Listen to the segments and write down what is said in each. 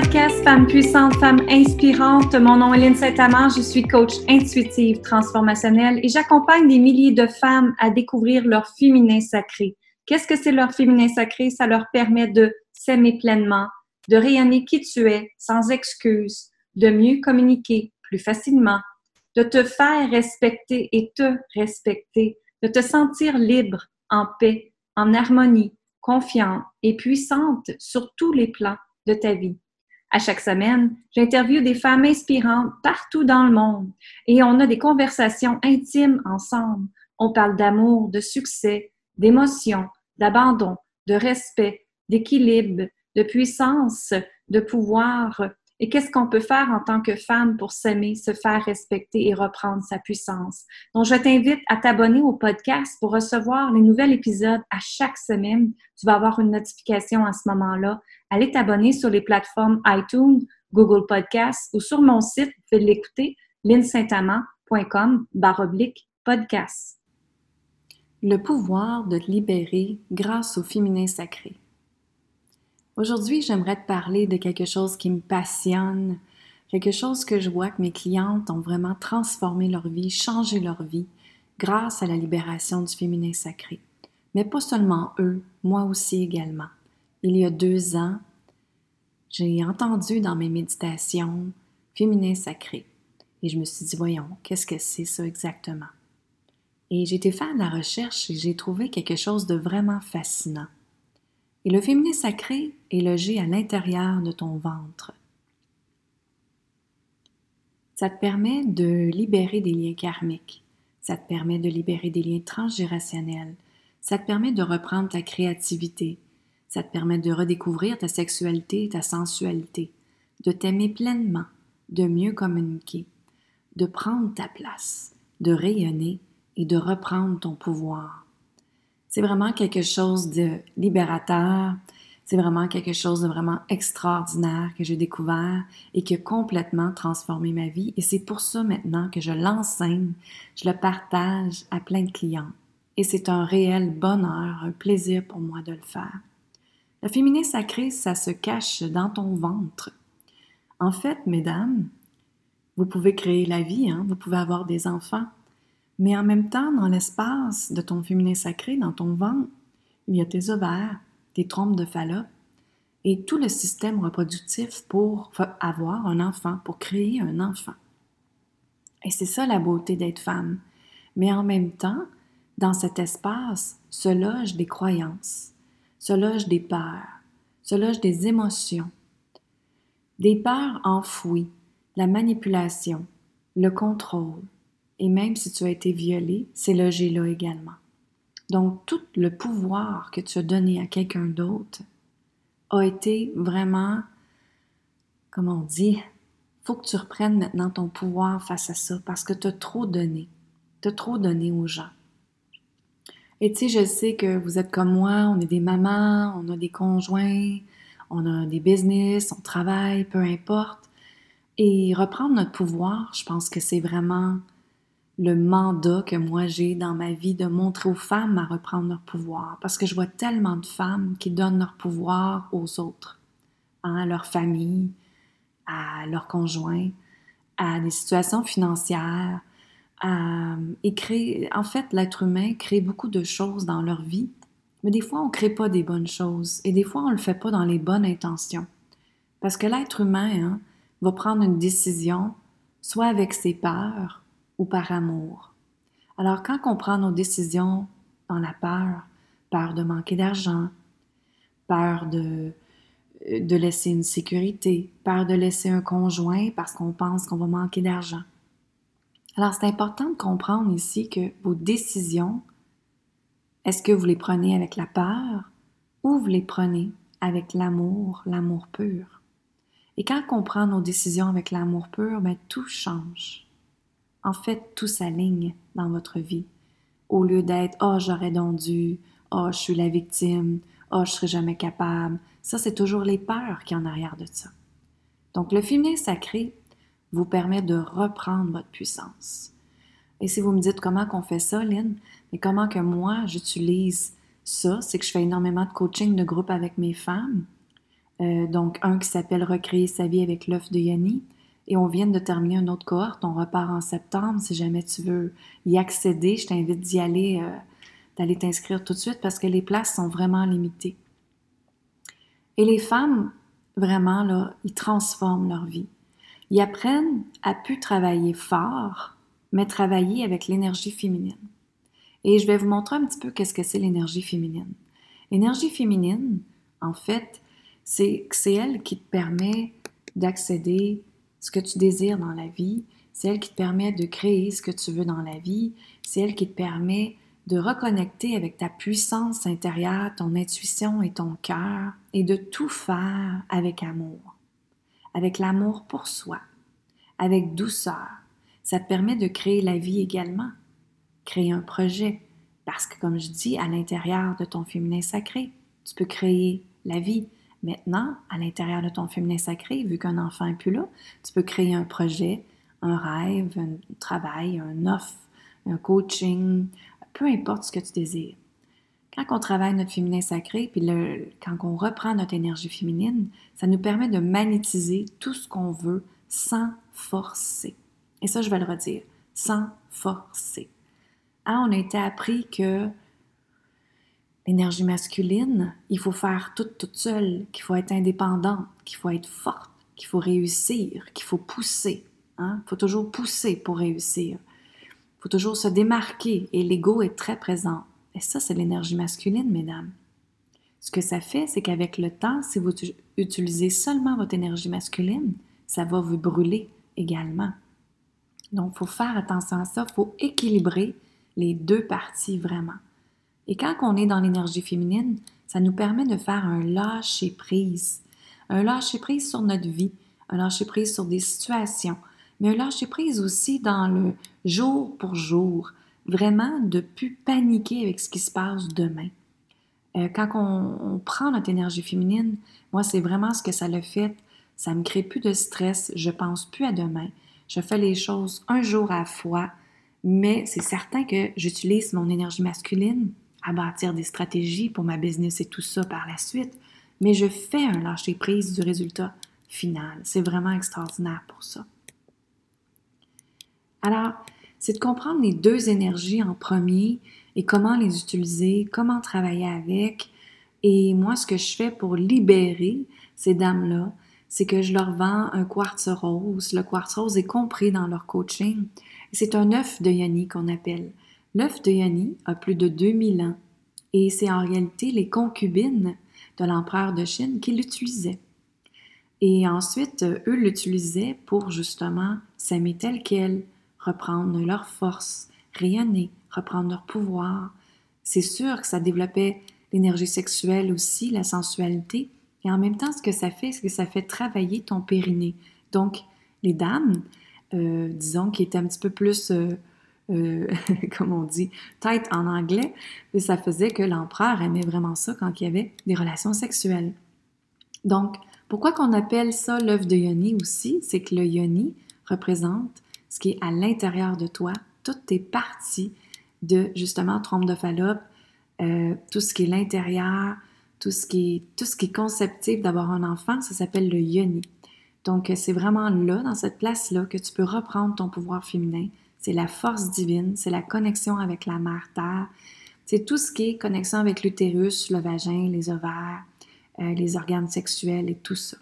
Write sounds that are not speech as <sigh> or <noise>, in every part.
podcast Femmes puissantes, femmes inspirantes. Mon nom est Lynne Saint-Amand, je suis coach intuitive transformationnelle et j'accompagne des milliers de femmes à découvrir leur féminin sacré. Qu'est-ce que c'est leur féminin sacré? Ça leur permet de s'aimer pleinement, de rayonner qui tu es sans excuse, de mieux communiquer plus facilement, de te faire respecter et te respecter, de te sentir libre, en paix, en harmonie, confiante et puissante sur tous les plans de ta vie. À chaque semaine, j'interviewe des femmes inspirantes partout dans le monde et on a des conversations intimes ensemble. On parle d'amour, de succès, d'émotion, d'abandon, de respect, d'équilibre, de puissance, de pouvoir, et qu'est-ce qu'on peut faire en tant que femme pour s'aimer, se faire respecter et reprendre sa puissance? Donc, je t'invite à t'abonner au podcast pour recevoir les nouveaux épisodes à chaque semaine. Tu vas avoir une notification à ce moment-là. Allez t'abonner sur les plateformes iTunes, Google Podcasts ou sur mon site, vous pouvez l'écouter, linsaintamant.com baroblique podcast. Le pouvoir de libérer grâce au féminin sacré. Aujourd'hui, j'aimerais te parler de quelque chose qui me passionne, quelque chose que je vois que mes clientes ont vraiment transformé leur vie, changé leur vie grâce à la libération du féminin sacré. Mais pas seulement eux, moi aussi également. Il y a deux ans, j'ai entendu dans mes méditations féminin sacré. Et je me suis dit, voyons, qu'est-ce que c'est ça exactement? Et été faire de la recherche et j'ai trouvé quelque chose de vraiment fascinant. Et le féminin sacré est logé à l'intérieur de ton ventre. Ça te permet de libérer des liens karmiques. Ça te permet de libérer des liens transgénérationnels. Ça te permet de reprendre ta créativité. Ça te permet de redécouvrir ta sexualité et ta sensualité, de t'aimer pleinement, de mieux communiquer, de prendre ta place, de rayonner et de reprendre ton pouvoir. C'est vraiment quelque chose de libérateur. C'est vraiment quelque chose de vraiment extraordinaire que j'ai découvert et qui a complètement transformé ma vie. Et c'est pour ça maintenant que je l'enseigne, je le partage à plein de clients. Et c'est un réel bonheur, un plaisir pour moi de le faire. Le féminin sacré, ça se cache dans ton ventre. En fait, mesdames, vous pouvez créer la vie, hein? vous pouvez avoir des enfants, mais en même temps, dans l'espace de ton féminin sacré, dans ton ventre, il y a tes ovaires, tes trompes de Fallope et tout le système reproductif pour avoir un enfant, pour créer un enfant. Et c'est ça la beauté d'être femme. Mais en même temps, dans cet espace se logent des croyances, se logent des peurs, se logent des émotions, des peurs enfouies, la manipulation, le contrôle, et même si tu as été violé, c'est logé là également. Donc, tout le pouvoir que tu as donné à quelqu'un d'autre a été vraiment, comme on dit, faut que tu reprennes maintenant ton pouvoir face à ça parce que tu as trop donné. Tu as trop donné aux gens. Et tu sais, je sais que vous êtes comme moi, on est des mamans, on a des conjoints, on a des business, on travaille, peu importe. Et reprendre notre pouvoir, je pense que c'est vraiment le mandat que moi j'ai dans ma vie de montrer aux femmes à reprendre leur pouvoir. Parce que je vois tellement de femmes qui donnent leur pouvoir aux autres, hein, à leur famille, à leurs conjoints, à des situations financières, et créer, en fait, l'être humain crée beaucoup de choses dans leur vie, mais des fois, on ne crée pas des bonnes choses et des fois, on ne le fait pas dans les bonnes intentions. Parce que l'être humain hein, va prendre une décision, soit avec ses peurs, ou par amour. Alors quand on prend nos décisions dans la peur, peur de manquer d'argent, peur de, de laisser une sécurité, peur de laisser un conjoint parce qu'on pense qu'on va manquer d'argent. Alors c'est important de comprendre ici que vos décisions, est-ce que vous les prenez avec la peur ou vous les prenez avec l'amour, l'amour pur? Et quand on prend nos décisions avec l'amour pur, ben, tout change. En fait, tout s'aligne dans votre vie. Au lieu d'être Oh, j'aurais donc dû, Oh, je suis la victime, Oh, je serai jamais capable. Ça, c'est toujours les peurs qui en arrière de ça. Donc, le féminin sacré vous permet de reprendre votre puissance. Et si vous me dites comment qu'on fait ça, Lynn, mais comment que moi j'utilise ça, c'est que je fais énormément de coaching de groupe avec mes femmes Euh, donc, un qui s'appelle Recréer sa vie avec l'œuf de Yoni. Et on vient de terminer une autre cohorte. On repart en septembre. Si jamais tu veux y accéder, je t'invite d'y aller, euh, d'aller t'inscrire tout de suite parce que les places sont vraiment limitées. Et les femmes, vraiment, là, ils transforment leur vie. Ils apprennent à plus travailler fort, mais travailler avec l'énergie féminine. Et je vais vous montrer un petit peu qu'est-ce que c'est l'énergie féminine. L'énergie féminine, en fait, c'est elle qui te permet d'accéder ce que tu désires dans la vie, c'est elle qui te permet de créer ce que tu veux dans la vie, c'est elle qui te permet de reconnecter avec ta puissance intérieure, ton intuition et ton cœur, et de tout faire avec amour, avec l'amour pour soi, avec douceur. Ça te permet de créer la vie également, créer un projet, parce que comme je dis, à l'intérieur de ton féminin sacré, tu peux créer la vie. Maintenant, à l'intérieur de ton féminin sacré, vu qu'un enfant n'est plus là, tu peux créer un projet, un rêve, un travail, un offre, un coaching, peu importe ce que tu désires. Quand on travaille notre féminin sacré, puis quand on reprend notre énergie féminine, ça nous permet de magnétiser tout ce qu'on veut sans forcer. Et ça, je vais le redire, sans forcer. Ah, on a été appris que l'énergie masculine, il faut faire tout toute seule, qu'il faut être indépendante, qu'il faut être forte, qu'il faut réussir, qu'il faut pousser. Il hein. faut toujours pousser pour réussir faut toujours se démarquer et l'ego est très présent. Et ça, c'est l'énergie masculine, mesdames. Ce que ça fait, c'est qu'avec le temps, si vous utilisez seulement votre énergie masculine, ça va vous brûler également. Donc, il faut faire attention à ça, il faut équilibrer les deux parties vraiment. Et quand on est dans l'énergie féminine, ça nous permet de faire un lâcher prise. Un lâcher prise sur notre vie, un lâcher prise sur des situations, mais un lâcher prise aussi dans le jour pour jour, vraiment de plus paniquer avec ce qui se passe demain. Euh, quand on, prend notre énergie féminine, moi, c'est vraiment ce que ça le fait. Ça me crée plus de stress, je pense plus à demain. Je fais les choses un jour à la fois, mais c'est certain que j'utilise mon énergie masculine à bâtir des stratégies pour ma business et tout ça par la suite, mais je fais un lâcher prise du résultat final. C'est vraiment extraordinaire pour ça. Alors, c'est de comprendre les deux énergies en premier et comment les utiliser, comment travailler avec. Et moi, ce que je fais pour libérer ces dames-là, c'est que je leur vends un quartz rose. Le quartz rose est compris dans leur coaching. C'est un œuf de Yanni qu'on appelle. L'œuf de Yanni a plus de 2000 ans et c'est en réalité les concubines de l'empereur de Chine qui l'utilisaient. Et ensuite, eux l'utilisaient pour justement s'aimer tel quel, reprendre leur force, rayonner, reprendre leur pouvoir. C'est sûr que ça développait l'énergie sexuelle aussi, la sensualité, et en même temps, ce que ça fait, c'est que ça fait travailler ton périnée. Donc, les dames, euh, disons, qui étaient un petit peu plus, euh, euh, <laughs> comme on dit, tight en anglais, ça faisait que l'empereur aimait vraiment ça quand il y avait des relations sexuelles. Donc, pourquoi qu'on appelle ça l'œuf de yoni aussi? C'est que le yoni représente ce qui est à l'intérieur de toi, toutes tes parties de justement trompe de Fallope, euh, tout ce qui est l'intérieur, tout ce qui est, tout ce qui est conceptif d'avoir un enfant, ça s'appelle le yoni. Donc, c'est vraiment là, dans cette place-là, que tu peux reprendre ton pouvoir féminin. C'est la force divine, c'est la connexion avec la mère terre, c'est tout ce qui est connexion avec l'utérus, le vagin, les ovaires, euh, les organes sexuels et tout ça.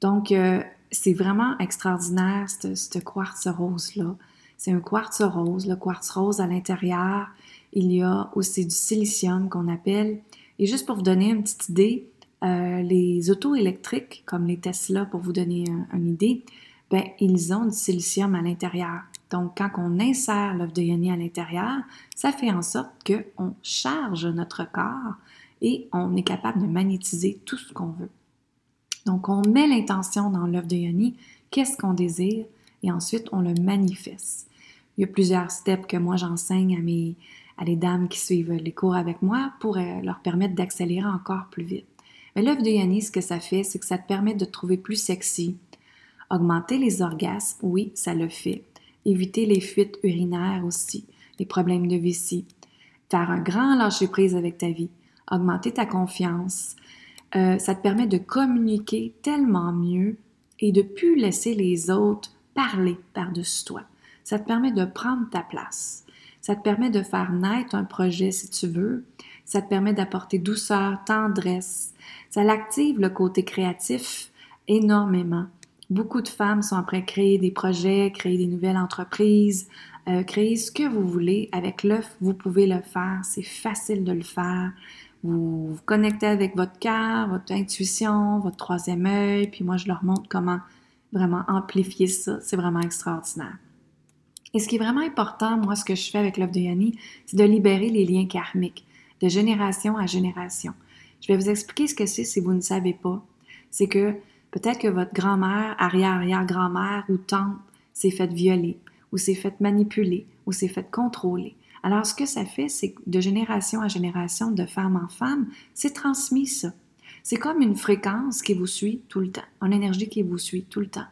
Donc, euh, c'est vraiment extraordinaire, ce quartz rose-là. C'est un quartz rose. Le quartz rose, à l'intérieur, il y a aussi du silicium qu'on appelle. Et juste pour vous donner une petite idée, euh, les autos électriques, comme les Tesla, pour vous donner une idée, ben, ils ont du silicium à l'intérieur. Donc, quand on insère l'œuf de Yoni à l'intérieur, ça fait en sorte qu'on charge notre corps et on est capable de magnétiser tout ce qu'on veut. Donc, on met l'intention dans l'œuvre de Yoni, qu'est-ce qu'on désire, et ensuite on le manifeste. Il y a plusieurs steps que moi j'enseigne à mes les dames qui suivent les cours avec moi pour euh, leur permettre d'accélérer encore plus vite. Mais l'œuvre de Yoni, ce que ça fait, c'est que ça te permet de te trouver plus sexy, augmenter les orgasmes, oui, ça le fait. Éviter les fuites urinaires aussi, les problèmes de vessie. Faire un grand lâcher prise avec ta vie, augmenter ta confiance, Euh, ça te permet de communiquer tellement mieux et de plus laisser les autres parler par-dessus toi. Ça te permet de prendre ta place. Ça te permet de faire naître un projet si tu veux. Ça te permet d'apporter douceur, tendresse. Ça l'active le côté créatif énormément. Beaucoup de femmes sont après créer des projets, créer des nouvelles entreprises, euh, créer ce que vous voulez. Avec l'œuf, vous pouvez le faire. C'est facile de le faire. Vous vous connectez avec votre cœur, votre intuition, votre troisième œil, puis moi, je leur montre comment vraiment amplifier ça. C'est vraiment extraordinaire. Et ce qui est vraiment important, moi, ce que je fais avec l'œuvre de Yanni, c'est de libérer les liens karmiques de génération à génération. Je vais vous expliquer ce que c'est si vous ne savez pas. C'est que peut-être que votre grand-mère, arrière-arrière-grand-mère ou tante s'est faite violer, ou s'est faite manipuler, ou s'est faite contrôler. Alors, ce que ça fait, c'est que de génération à génération, de femme en femme, c'est transmis ça. C'est comme une fréquence qui vous suit tout le temps, une énergie qui vous suit tout le temps.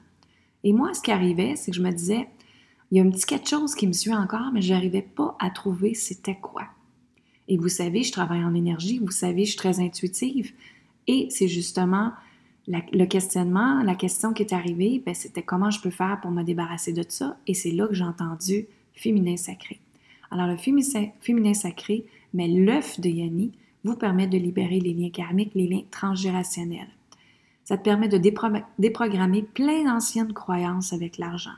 Et moi, ce qui arrivait, c'est que je me disais, il y a un petit quelque chose qui me suit encore, mais je n'arrivais pas à trouver c'était quoi. Et vous savez, je travaille en énergie, vous savez, je suis très intuitive. Et c'est justement le questionnement, la question qui est arrivée, ben, c'était comment je peux faire pour me débarrasser de ça? Et c'est là que j'ai entendu féminin sacré. Alors, le féminin sacré, mais l'œuf de Yanni, vous permet de libérer les liens karmiques, les liens transgénérationnels. Ça te permet de déprogrammer plein d'anciennes croyances avec l'argent.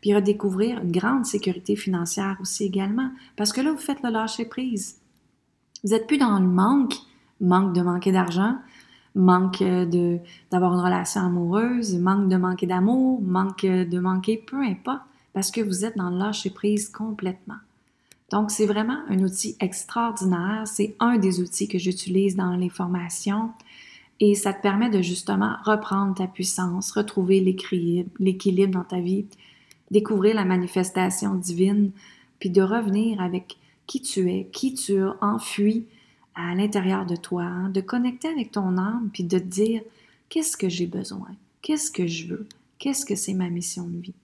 Puis redécouvrir une grande sécurité financière aussi également, parce que là, vous faites le lâcher prise. Vous n'êtes plus dans le manque, manque de manquer d'argent, manque de d'avoir une relation amoureuse, manque de manquer d'amour, manque de manquer, peu importe, parce que vous êtes dans le lâcher prise complètement. Donc, c'est vraiment un outil extraordinaire. C'est un des outils que j'utilise dans les formations et ça te permet de justement reprendre ta puissance, retrouver l'équilibre dans ta vie, découvrir la manifestation divine, puis de revenir avec qui tu es, qui tu as enfui à l'intérieur de toi, hein, de connecter avec ton âme, puis de te dire qu'est-ce que j'ai besoin, qu'est-ce que je veux, qu'est-ce que c'est ma mission de vie?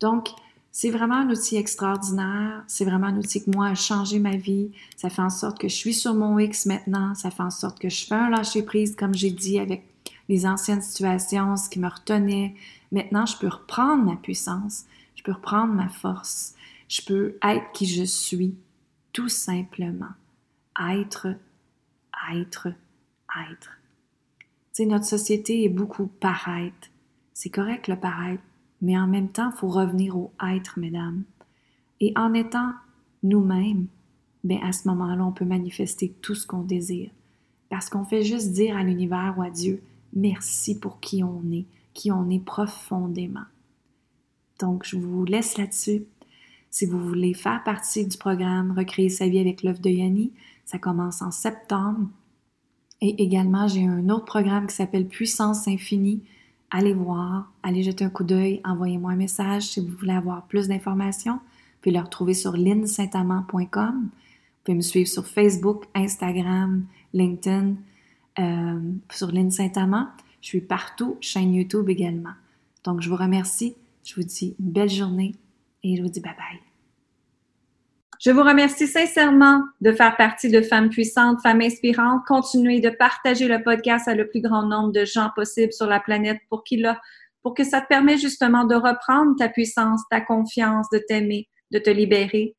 Donc, c'est vraiment un outil extraordinaire. C'est vraiment un outil que moi a changé ma vie. Ça fait en sorte que je suis sur mon X maintenant. Ça fait en sorte que je fais un lâcher prise, comme j'ai dit, avec les anciennes situations, ce qui me retenait. Maintenant, je peux reprendre ma puissance. Je peux reprendre ma force. Je peux être qui je suis, tout simplement. Être, être, être. Tu sais, notre société est beaucoup paraître. C'est correct le paraître mais en même temps, il faut revenir au être, mesdames. Et en étant nous-mêmes, bien à ce moment-là, on peut manifester tout ce qu'on désire. Parce qu'on fait juste dire à l'univers ou à Dieu, merci pour qui on est, qui on est profondément. Donc, je vous laisse là-dessus. Si vous voulez faire partie du programme Recréer sa vie avec l'œuvre de Yanni, ça commence en septembre. Et également, j'ai un autre programme qui s'appelle Puissance infinie allez voir, allez jeter un coup d'œil, envoyez-moi un message si vous voulez avoir plus d'informations. Vous pouvez le retrouver sur linsaintamant.com. Vous pouvez me suivre sur Facebook, Instagram, LinkedIn, euh, sur Lynn Saint-Amand. Je suis partout, chaîne YouTube également. Donc, je vous remercie. Je vous dis une belle journée et je vous dis bye bye. Je vous remercie sincèrement de faire partie de Femmes puissantes, Femmes inspirantes. Continuez de partager le podcast à le plus grand nombre de gens possible sur la planète pour qu'il a, pour que ça te permette justement de reprendre ta puissance, ta confiance, de t'aimer, de te libérer.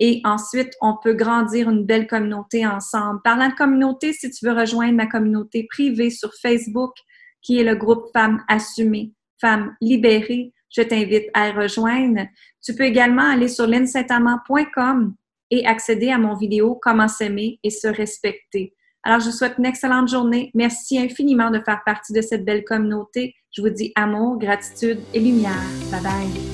Et ensuite, on peut grandir une belle communauté ensemble. Parlant de communauté, si tu veux rejoindre ma communauté privée sur Facebook, qui est le groupe Femmes assumées, Femmes libérées, je t'invite à rejoindre. Tu peux également aller sur linsaintamant.com et accéder à mon vidéo Comment s'aimer et se respecter. Alors, je vous souhaite une excellente journée. Merci infiniment de faire partie de cette belle communauté. Je vous dis amour, gratitude et lumière. Bye bye.